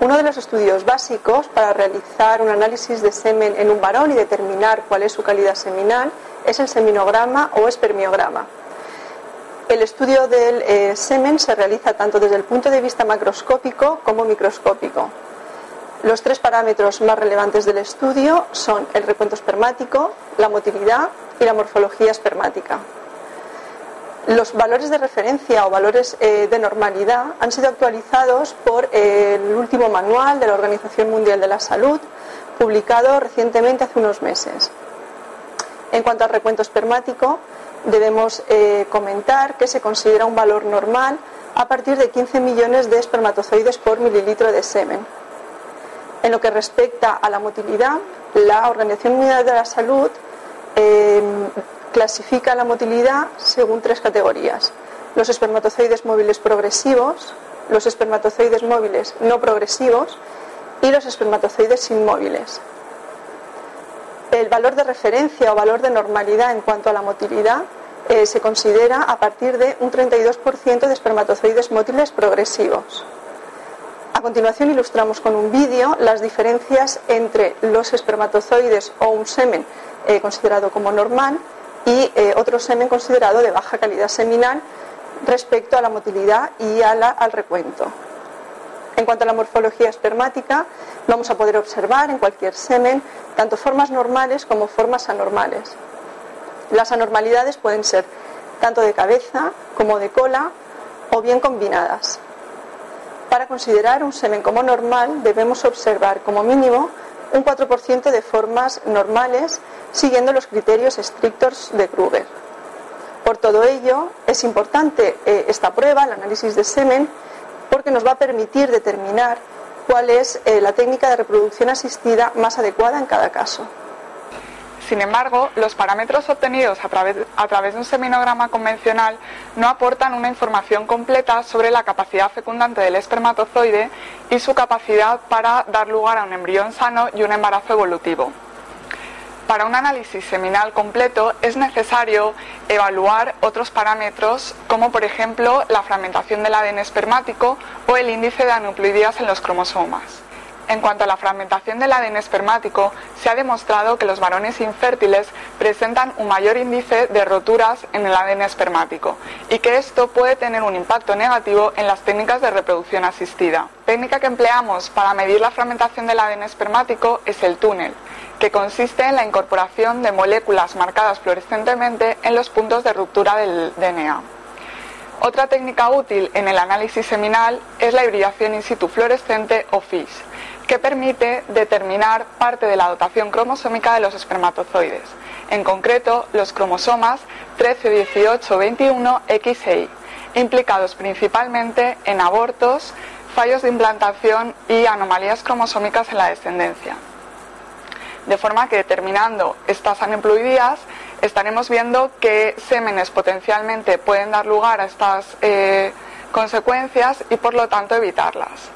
uno de los estudios básicos para realizar un análisis de semen en un varón y determinar cuál es su calidad seminal es el seminograma o espermiograma. El estudio del eh, semen se realiza tanto desde el punto de vista macroscópico como microscópico. Los tres parámetros más relevantes del estudio son el recuento espermático, la motilidad y la morfología espermática. Los valores de referencia o valores eh, de normalidad han sido actualizados por eh, el último manual de la Organización Mundial de la Salud, publicado recientemente hace unos meses. En cuanto al recuento espermático, debemos eh, comentar que se considera un valor normal a partir de 15 millones de espermatozoides por mililitro de semen. En lo que respecta a la motilidad, la Organización Mundial de la Salud clasifica la motilidad según tres categorías. Los espermatozoides móviles progresivos, los espermatozoides móviles no progresivos y los espermatozoides inmóviles. El valor de referencia o valor de normalidad en cuanto a la motilidad eh, se considera a partir de un 32% de espermatozoides móviles progresivos. A continuación ilustramos con un vídeo las diferencias entre los espermatozoides o un semen eh, considerado como normal y eh, otro semen considerado de baja calidad seminal respecto a la motilidad y al recuento. En cuanto a la morfología espermática, vamos a poder observar en cualquier semen tanto formas normales como formas anormales. Las anormalidades pueden ser tanto de cabeza como de cola o bien combinadas. Para considerar un semen como normal debemos observar como mínimo un 4% de formas normales siguiendo los criterios estrictos de Kruger. Por todo ello, es importante eh, esta prueba, el análisis de semen, porque nos va a permitir determinar cuál es eh, la técnica de reproducción asistida más adecuada en cada caso. Sin embargo, los parámetros obtenidos a través, de un seminograma convencional no aportan una información completa sobre la capacidad fecundante del espermatozoide y su capacidad para dar lugar a un embrión sano y un embarazo evolutivo. Para un análisis seminal completo es necesario evaluar otros parámetros como por ejemplo la fragmentación del ADN espermático o el índice de anucleoideas en los cromosomas. En cuanto a la fragmentación del ADN espermático, se ha demostrado que los varones infértiles presentan un mayor índice de roturas en el ADN espermático y que esto puede tener un impacto negativo en las técnicas de reproducción asistida. Técnica que empleamos para medir la fragmentación del ADN espermático es el túnel que consiste en la incorporación de moléculas marcadas fluorescentemente en los puntos de ruptura del DNA. Otra técnica útil en el análisis seminal es la hibridación in situ fluorescente o FISH, que permite determinar parte de la dotación cromosómica de los espermatozoides, en concreto los cromosomas 13, 18, 21, X e Y, implicados principalmente en abortos, fallos de implantación y anomalías cromosómicas en la descendencia de forma que determinando estas aneuploidías estaremos viendo qué sémenes potencialmente pueden dar lugar a estas eh, consecuencias y por lo tanto evitarlas.